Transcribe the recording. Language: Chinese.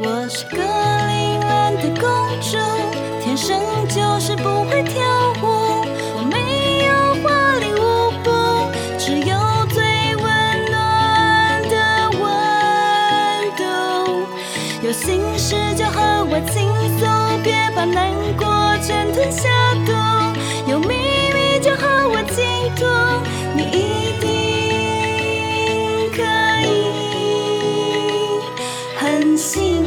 我是个凌乱的公主天生就是不会跳舞我没有华丽舞步只有最温暖的温。度有心事就和我倾诉别把难过全吞下肚。有秘密就和我倾吐你一定可以很幸